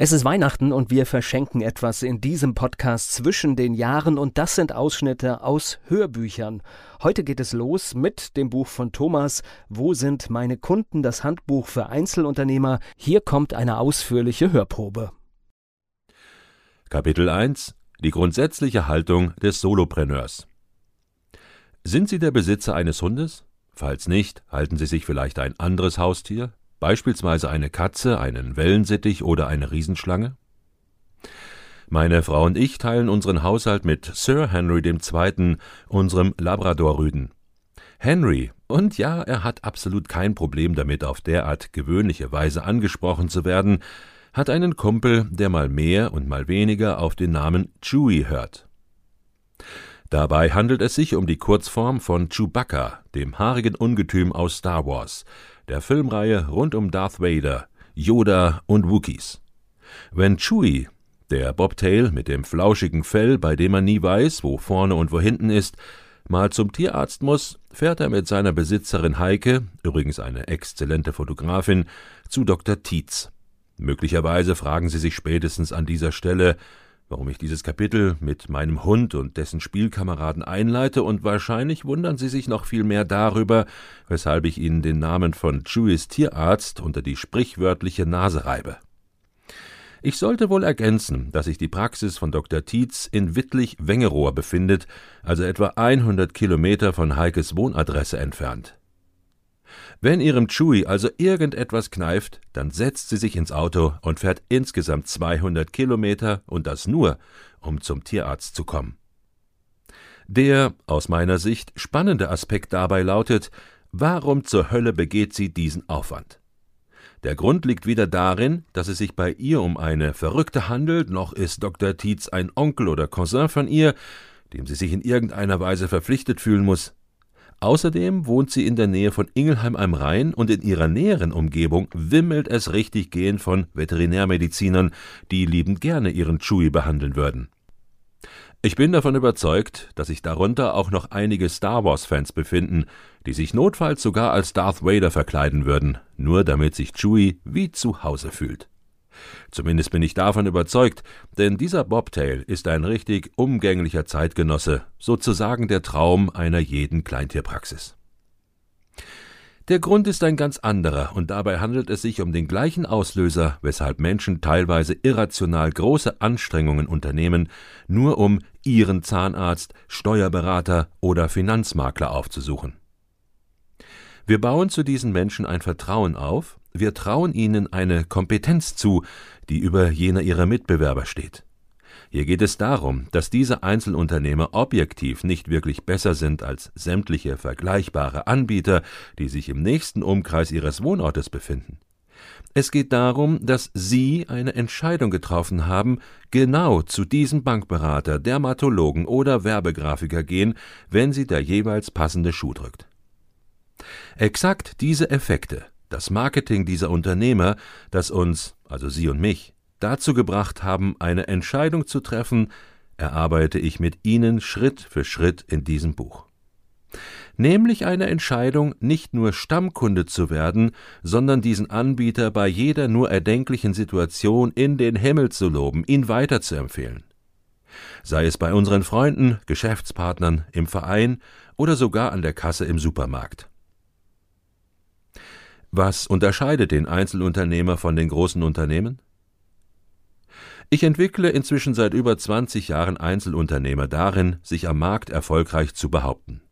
Es ist Weihnachten und wir verschenken etwas in diesem Podcast zwischen den Jahren und das sind Ausschnitte aus Hörbüchern. Heute geht es los mit dem Buch von Thomas Wo sind meine Kunden? Das Handbuch für Einzelunternehmer. Hier kommt eine ausführliche Hörprobe. Kapitel 1 Die grundsätzliche Haltung des Solopreneurs sind Sie der Besitzer eines Hundes? Falls nicht, halten Sie sich vielleicht ein anderes Haustier, beispielsweise eine Katze, einen Wellensittich oder eine Riesenschlange? Meine Frau und ich teilen unseren Haushalt mit Sir Henry II., unserem Labradorrüden. Henry, und ja, er hat absolut kein Problem damit, auf derart gewöhnliche Weise angesprochen zu werden, hat einen Kumpel, der mal mehr und mal weniger auf den Namen Chewie hört. Dabei handelt es sich um die Kurzform von Chewbacca, dem haarigen Ungetüm aus Star Wars, der Filmreihe rund um Darth Vader, Yoda und Wookiees. Wenn Chewie, der Bobtail mit dem flauschigen Fell, bei dem man nie weiß, wo vorne und wo hinten ist, mal zum Tierarzt muss, fährt er mit seiner Besitzerin Heike, übrigens eine exzellente Fotografin, zu Dr. Tietz. Möglicherweise fragen Sie sich spätestens an dieser Stelle, warum ich dieses Kapitel mit meinem Hund und dessen Spielkameraden einleite, und wahrscheinlich wundern Sie sich noch viel mehr darüber, weshalb ich Ihnen den Namen von Chewies Tierarzt unter die sprichwörtliche Nase reibe. Ich sollte wohl ergänzen, dass sich die Praxis von Dr. Tietz in Wittlich-Wengerohr befindet, also etwa 100 Kilometer von Heikes Wohnadresse entfernt. Wenn ihrem Chewie also irgendetwas kneift, dann setzt sie sich ins Auto und fährt insgesamt 200 Kilometer und das nur, um zum Tierarzt zu kommen. Der, aus meiner Sicht, spannende Aspekt dabei lautet, warum zur Hölle begeht sie diesen Aufwand? Der Grund liegt wieder darin, dass es sich bei ihr um eine Verrückte handelt, noch ist Dr. Tietz ein Onkel oder Cousin von ihr, dem sie sich in irgendeiner Weise verpflichtet fühlen muss. Außerdem wohnt sie in der Nähe von Ingelheim am Rhein und in ihrer näheren Umgebung wimmelt es richtig gehend von Veterinärmedizinern, die liebend gerne ihren Chewie behandeln würden. Ich bin davon überzeugt, dass sich darunter auch noch einige Star Wars-Fans befinden, die sich notfalls sogar als Darth Vader verkleiden würden, nur damit sich Chewie wie zu Hause fühlt. Zumindest bin ich davon überzeugt, denn dieser Bobtail ist ein richtig umgänglicher Zeitgenosse, sozusagen der Traum einer jeden Kleintierpraxis. Der Grund ist ein ganz anderer, und dabei handelt es sich um den gleichen Auslöser, weshalb Menschen teilweise irrational große Anstrengungen unternehmen, nur um ihren Zahnarzt, Steuerberater oder Finanzmakler aufzusuchen. Wir bauen zu diesen Menschen ein Vertrauen auf, wir trauen ihnen eine Kompetenz zu, die über jener ihrer Mitbewerber steht. Hier geht es darum, dass diese Einzelunternehmer objektiv nicht wirklich besser sind als sämtliche vergleichbare Anbieter, die sich im nächsten Umkreis ihres Wohnortes befinden. Es geht darum, dass Sie eine Entscheidung getroffen haben, genau zu diesem Bankberater, Dermatologen oder Werbegrafiker gehen, wenn Sie der jeweils passende Schuh drückt. Exakt diese Effekte das Marketing dieser Unternehmer, das uns, also Sie und mich, dazu gebracht haben, eine Entscheidung zu treffen, erarbeite ich mit Ihnen Schritt für Schritt in diesem Buch. Nämlich eine Entscheidung, nicht nur Stammkunde zu werden, sondern diesen Anbieter bei jeder nur erdenklichen Situation in den Himmel zu loben, ihn weiterzuempfehlen. Sei es bei unseren Freunden, Geschäftspartnern, im Verein oder sogar an der Kasse im Supermarkt. Was unterscheidet den Einzelunternehmer von den großen Unternehmen? Ich entwickle inzwischen seit über 20 Jahren Einzelunternehmer darin, sich am Markt erfolgreich zu behaupten.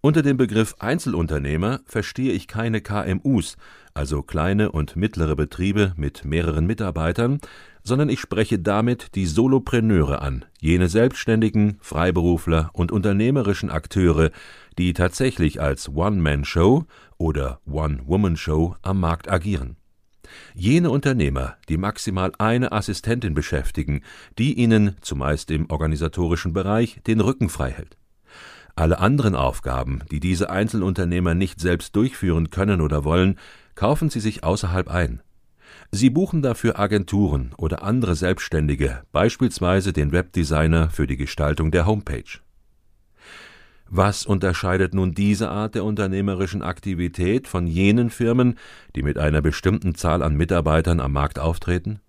Unter dem Begriff Einzelunternehmer verstehe ich keine KMUs, also kleine und mittlere Betriebe mit mehreren Mitarbeitern, sondern ich spreche damit die Solopreneure an, jene Selbstständigen, Freiberufler und unternehmerischen Akteure, die tatsächlich als One-Man-Show oder One-Woman-Show am Markt agieren. Jene Unternehmer, die maximal eine Assistentin beschäftigen, die ihnen, zumeist im organisatorischen Bereich, den Rücken frei hält. Alle anderen Aufgaben, die diese Einzelunternehmer nicht selbst durchführen können oder wollen, kaufen sie sich außerhalb ein. Sie buchen dafür Agenturen oder andere Selbstständige, beispielsweise den Webdesigner für die Gestaltung der Homepage. Was unterscheidet nun diese Art der unternehmerischen Aktivität von jenen Firmen, die mit einer bestimmten Zahl an Mitarbeitern am Markt auftreten?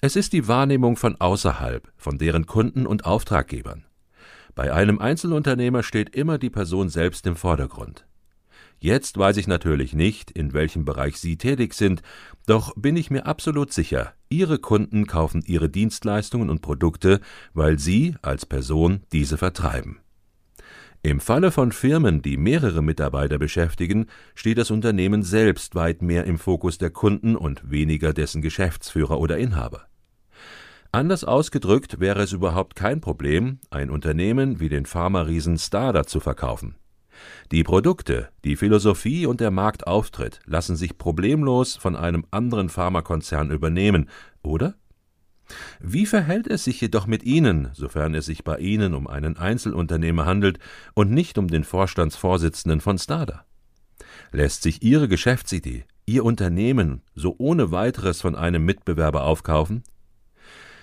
Es ist die Wahrnehmung von außerhalb, von deren Kunden und Auftraggebern. Bei einem Einzelunternehmer steht immer die Person selbst im Vordergrund. Jetzt weiß ich natürlich nicht, in welchem Bereich Sie tätig sind, doch bin ich mir absolut sicher, Ihre Kunden kaufen Ihre Dienstleistungen und Produkte, weil Sie als Person diese vertreiben. Im Falle von Firmen, die mehrere Mitarbeiter beschäftigen, steht das Unternehmen selbst weit mehr im Fokus der Kunden und weniger dessen Geschäftsführer oder Inhaber. Anders ausgedrückt wäre es überhaupt kein Problem, ein Unternehmen wie den Pharma-Riesen Stada zu verkaufen. Die Produkte, die Philosophie und der Marktauftritt lassen sich problemlos von einem anderen Pharmakonzern übernehmen, oder? Wie verhält es sich jedoch mit Ihnen, sofern es sich bei Ihnen um einen Einzelunternehmer handelt und nicht um den Vorstandsvorsitzenden von Stada? Lässt sich Ihre Geschäftsidee, Ihr Unternehmen so ohne weiteres von einem Mitbewerber aufkaufen?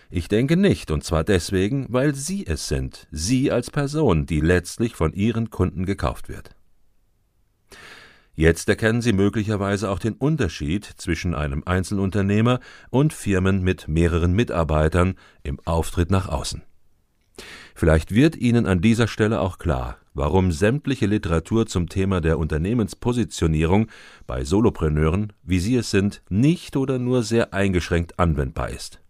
Ich denke nicht, und zwar deswegen, weil Sie es sind, Sie als Person, die letztlich von Ihren Kunden gekauft wird. Jetzt erkennen Sie möglicherweise auch den Unterschied zwischen einem Einzelunternehmer und Firmen mit mehreren Mitarbeitern im Auftritt nach außen. Vielleicht wird Ihnen an dieser Stelle auch klar, warum sämtliche Literatur zum Thema der Unternehmenspositionierung bei Solopreneuren, wie Sie es sind, nicht oder nur sehr eingeschränkt anwendbar ist.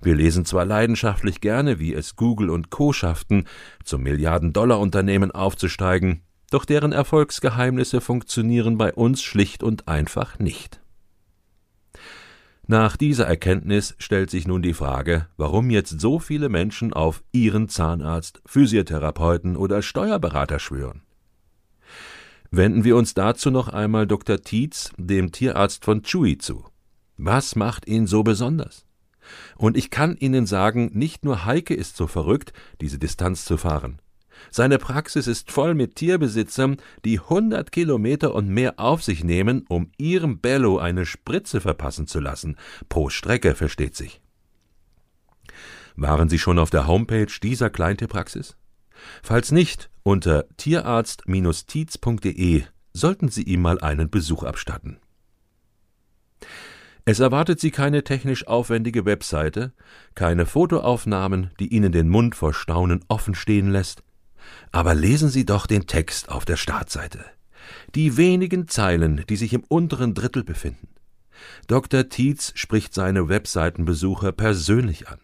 Wir lesen zwar leidenschaftlich gerne, wie es Google und Co. schafften, zum Milliarden-Dollar-Unternehmen aufzusteigen, doch deren Erfolgsgeheimnisse funktionieren bei uns schlicht und einfach nicht. Nach dieser Erkenntnis stellt sich nun die Frage, warum jetzt so viele Menschen auf ihren Zahnarzt, Physiotherapeuten oder Steuerberater schwören. Wenden wir uns dazu noch einmal Dr. Tietz, dem Tierarzt von Chui, zu. Was macht ihn so besonders? Und ich kann Ihnen sagen, nicht nur Heike ist so verrückt, diese Distanz zu fahren. Seine Praxis ist voll mit Tierbesitzern, die hundert Kilometer und mehr auf sich nehmen, um ihrem Bello eine Spritze verpassen zu lassen. Pro Strecke, versteht sich. Waren Sie schon auf der Homepage dieser Kleintierpraxis? Falls nicht, unter tierarzt-tietz.de sollten Sie ihm mal einen Besuch abstatten. Es erwartet Sie keine technisch aufwendige Webseite, keine Fotoaufnahmen, die Ihnen den Mund vor Staunen offen stehen lässt, aber lesen Sie doch den Text auf der Startseite. Die wenigen Zeilen, die sich im unteren Drittel befinden. Dr. Tietz spricht seine Webseitenbesucher persönlich an.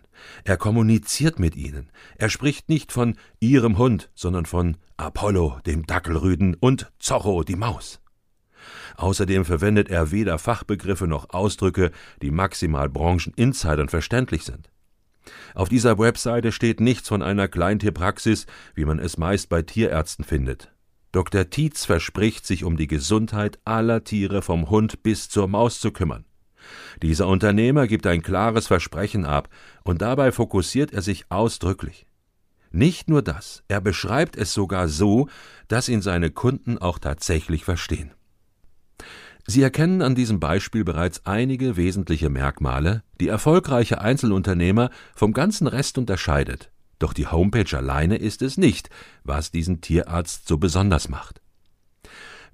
Er kommuniziert mit ihnen. Er spricht nicht von ihrem Hund, sondern von Apollo, dem Dackelrüden, und Zorro, die Maus. Außerdem verwendet er weder Fachbegriffe noch Ausdrücke, die maximal Brancheninsidern verständlich sind. Auf dieser Webseite steht nichts von einer Kleintierpraxis, wie man es meist bei Tierärzten findet. Dr. Tietz verspricht, sich um die Gesundheit aller Tiere vom Hund bis zur Maus zu kümmern. Dieser Unternehmer gibt ein klares Versprechen ab, und dabei fokussiert er sich ausdrücklich. Nicht nur das, er beschreibt es sogar so, dass ihn seine Kunden auch tatsächlich verstehen. Sie erkennen an diesem Beispiel bereits einige wesentliche Merkmale, die erfolgreiche Einzelunternehmer vom ganzen Rest unterscheidet. Doch die Homepage alleine ist es nicht, was diesen Tierarzt so besonders macht.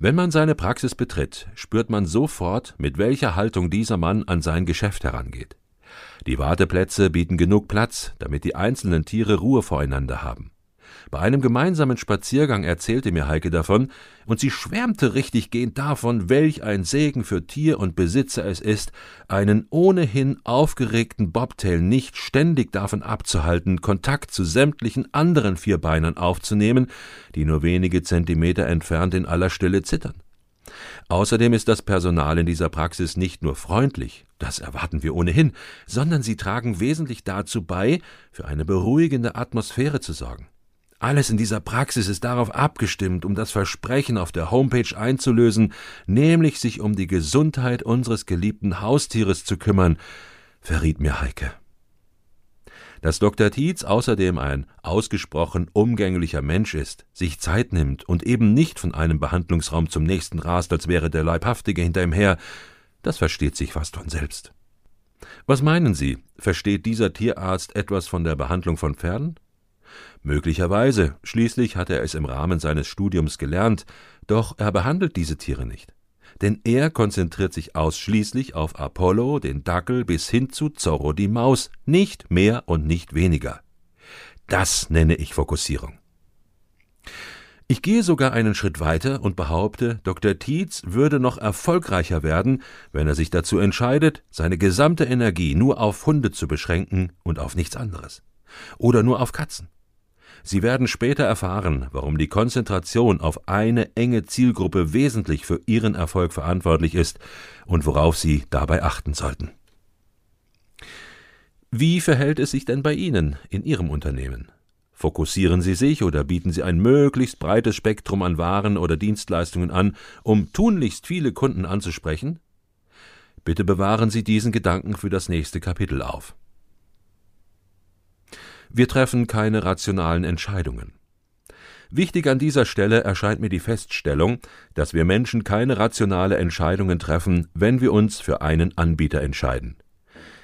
Wenn man seine Praxis betritt, spürt man sofort, mit welcher Haltung dieser Mann an sein Geschäft herangeht. Die Warteplätze bieten genug Platz, damit die einzelnen Tiere Ruhe voreinander haben. Bei einem gemeinsamen Spaziergang erzählte mir Heike davon, und sie schwärmte richtig gehend davon, welch ein Segen für Tier und Besitzer es ist, einen ohnehin aufgeregten Bobtail nicht ständig davon abzuhalten, Kontakt zu sämtlichen anderen Vierbeinern aufzunehmen, die nur wenige Zentimeter entfernt in aller Stille zittern. Außerdem ist das Personal in dieser Praxis nicht nur freundlich, das erwarten wir ohnehin, sondern sie tragen wesentlich dazu bei, für eine beruhigende Atmosphäre zu sorgen. Alles in dieser Praxis ist darauf abgestimmt, um das Versprechen auf der Homepage einzulösen, nämlich sich um die Gesundheit unseres geliebten Haustieres zu kümmern, verriet mir Heike. Dass Dr. Tietz außerdem ein ausgesprochen umgänglicher Mensch ist, sich Zeit nimmt und eben nicht von einem Behandlungsraum zum nächsten rast, als wäre der Leibhaftige hinter ihm her, das versteht sich fast von selbst. Was meinen Sie, versteht dieser Tierarzt etwas von der Behandlung von Pferden? Möglicherweise, schließlich hat er es im Rahmen seines Studiums gelernt, doch er behandelt diese Tiere nicht. Denn er konzentriert sich ausschließlich auf Apollo, den Dackel bis hin zu Zorro die Maus, nicht mehr und nicht weniger. Das nenne ich Fokussierung. Ich gehe sogar einen Schritt weiter und behaupte, Dr. Tietz würde noch erfolgreicher werden, wenn er sich dazu entscheidet, seine gesamte Energie nur auf Hunde zu beschränken und auf nichts anderes. Oder nur auf Katzen. Sie werden später erfahren, warum die Konzentration auf eine enge Zielgruppe wesentlich für Ihren Erfolg verantwortlich ist und worauf Sie dabei achten sollten. Wie verhält es sich denn bei Ihnen in Ihrem Unternehmen? Fokussieren Sie sich oder bieten Sie ein möglichst breites Spektrum an Waren oder Dienstleistungen an, um tunlichst viele Kunden anzusprechen? Bitte bewahren Sie diesen Gedanken für das nächste Kapitel auf. Wir treffen keine rationalen Entscheidungen. Wichtig an dieser Stelle erscheint mir die Feststellung, dass wir Menschen keine rationale Entscheidungen treffen, wenn wir uns für einen Anbieter entscheiden.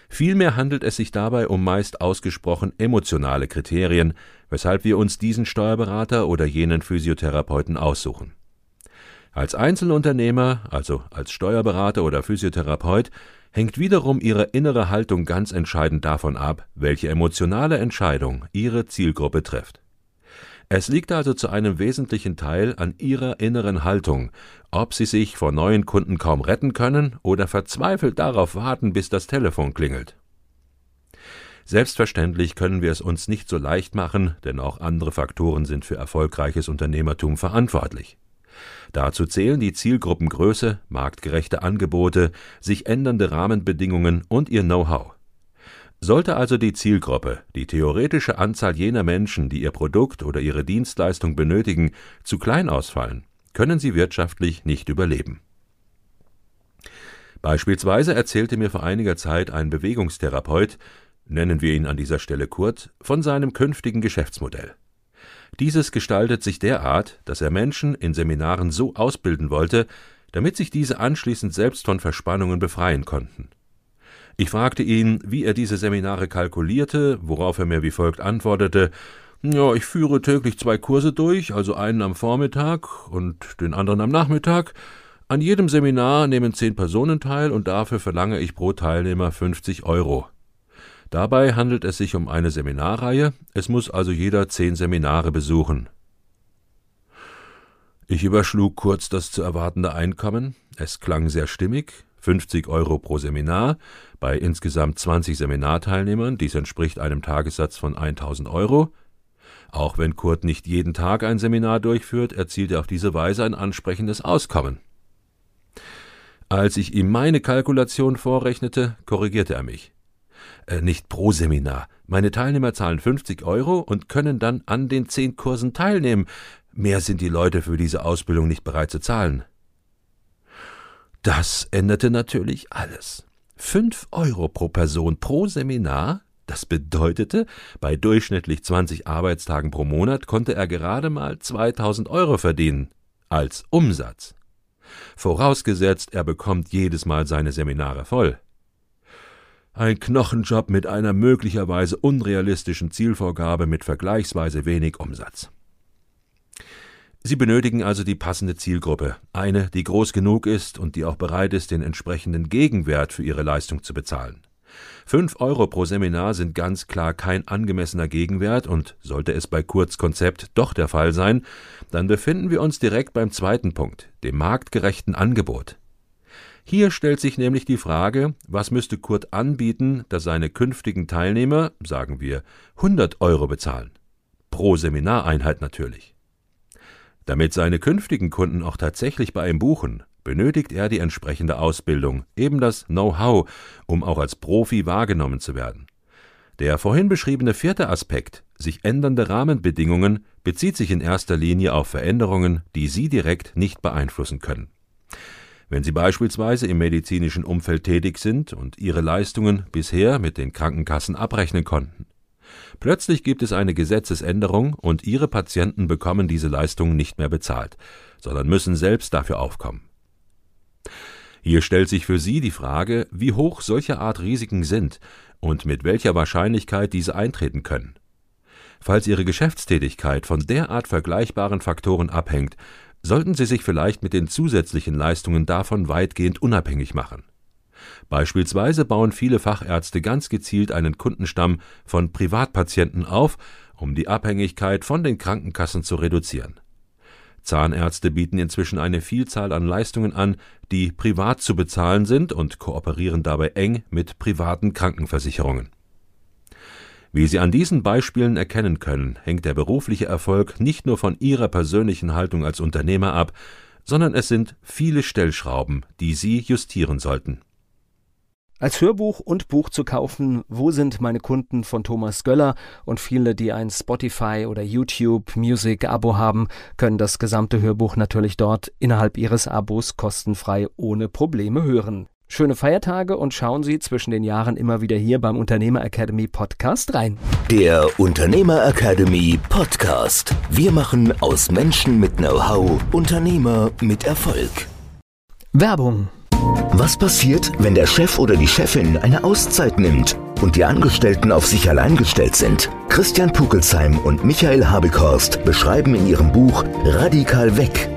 Vielmehr handelt es sich dabei um meist ausgesprochen emotionale Kriterien, weshalb wir uns diesen Steuerberater oder jenen Physiotherapeuten aussuchen. Als Einzelunternehmer, also als Steuerberater oder Physiotherapeut, hängt wiederum ihre innere Haltung ganz entscheidend davon ab, welche emotionale Entscheidung ihre Zielgruppe trifft. Es liegt also zu einem wesentlichen Teil an ihrer inneren Haltung, ob sie sich vor neuen Kunden kaum retten können oder verzweifelt darauf warten, bis das Telefon klingelt. Selbstverständlich können wir es uns nicht so leicht machen, denn auch andere Faktoren sind für erfolgreiches Unternehmertum verantwortlich. Dazu zählen die Zielgruppengröße, marktgerechte Angebote, sich ändernde Rahmenbedingungen und ihr Know-how. Sollte also die Zielgruppe, die theoretische Anzahl jener Menschen, die ihr Produkt oder ihre Dienstleistung benötigen, zu klein ausfallen, können sie wirtschaftlich nicht überleben. Beispielsweise erzählte mir vor einiger Zeit ein Bewegungstherapeut, nennen wir ihn an dieser Stelle Kurt, von seinem künftigen Geschäftsmodell. Dieses gestaltet sich derart, dass er Menschen in Seminaren so ausbilden wollte, damit sich diese anschließend selbst von Verspannungen befreien konnten. Ich fragte ihn, wie er diese Seminare kalkulierte, worauf er mir wie folgt antwortete Ja, ich führe täglich zwei Kurse durch, also einen am Vormittag und den anderen am Nachmittag. An jedem Seminar nehmen zehn Personen teil und dafür verlange ich pro Teilnehmer 50 Euro. Dabei handelt es sich um eine Seminarreihe, es muss also jeder zehn Seminare besuchen. Ich überschlug kurz das zu erwartende Einkommen, es klang sehr stimmig, 50 Euro pro Seminar, bei insgesamt 20 Seminarteilnehmern, dies entspricht einem Tagessatz von 1000 Euro. Auch wenn Kurt nicht jeden Tag ein Seminar durchführt, erzielt er auf diese Weise ein ansprechendes Auskommen. Als ich ihm meine Kalkulation vorrechnete, korrigierte er mich äh, nicht pro Seminar. Meine Teilnehmer zahlen 50 Euro und können dann an den zehn Kursen teilnehmen. Mehr sind die Leute für diese Ausbildung nicht bereit zu zahlen. Das änderte natürlich alles. Fünf Euro pro Person pro Seminar? Das bedeutete, bei durchschnittlich 20 Arbeitstagen pro Monat konnte er gerade mal 2000 Euro verdienen. Als Umsatz. Vorausgesetzt, er bekommt jedes Mal seine Seminare voll. Ein Knochenjob mit einer möglicherweise unrealistischen Zielvorgabe mit vergleichsweise wenig Umsatz. Sie benötigen also die passende Zielgruppe, eine, die groß genug ist und die auch bereit ist, den entsprechenden Gegenwert für ihre Leistung zu bezahlen. Fünf Euro pro Seminar sind ganz klar kein angemessener Gegenwert und sollte es bei Kurzkonzept doch der Fall sein, dann befinden wir uns direkt beim zweiten Punkt, dem marktgerechten Angebot. Hier stellt sich nämlich die Frage, was müsste Kurt anbieten, dass seine künftigen Teilnehmer, sagen wir, 100 Euro bezahlen. Pro Seminareinheit natürlich. Damit seine künftigen Kunden auch tatsächlich bei ihm buchen, benötigt er die entsprechende Ausbildung, eben das Know-how, um auch als Profi wahrgenommen zu werden. Der vorhin beschriebene vierte Aspekt, sich ändernde Rahmenbedingungen, bezieht sich in erster Linie auf Veränderungen, die Sie direkt nicht beeinflussen können. Wenn Sie beispielsweise im medizinischen Umfeld tätig sind und Ihre Leistungen bisher mit den Krankenkassen abrechnen konnten. Plötzlich gibt es eine Gesetzesänderung und Ihre Patienten bekommen diese Leistungen nicht mehr bezahlt, sondern müssen selbst dafür aufkommen. Hier stellt sich für Sie die Frage, wie hoch solche Art Risiken sind und mit welcher Wahrscheinlichkeit diese eintreten können. Falls Ihre Geschäftstätigkeit von derart vergleichbaren Faktoren abhängt, sollten Sie sich vielleicht mit den zusätzlichen Leistungen davon weitgehend unabhängig machen. Beispielsweise bauen viele Fachärzte ganz gezielt einen Kundenstamm von Privatpatienten auf, um die Abhängigkeit von den Krankenkassen zu reduzieren. Zahnärzte bieten inzwischen eine Vielzahl an Leistungen an, die privat zu bezahlen sind und kooperieren dabei eng mit privaten Krankenversicherungen. Wie Sie an diesen Beispielen erkennen können, hängt der berufliche Erfolg nicht nur von Ihrer persönlichen Haltung als Unternehmer ab, sondern es sind viele Stellschrauben, die Sie justieren sollten. Als Hörbuch und Buch zu kaufen, Wo sind meine Kunden von Thomas Göller und viele, die ein Spotify oder YouTube Music Abo haben, können das gesamte Hörbuch natürlich dort innerhalb ihres Abos kostenfrei ohne Probleme hören. Schöne Feiertage und schauen Sie zwischen den Jahren immer wieder hier beim Unternehmer Academy Podcast rein. Der Unternehmer Academy Podcast. Wir machen aus Menschen mit Know-how Unternehmer mit Erfolg. Werbung was passiert, wenn der Chef oder die Chefin eine Auszeit nimmt und die Angestellten auf sich allein gestellt sind? Christian Pukelsheim und Michael Habekorst beschreiben in ihrem Buch Radikal weg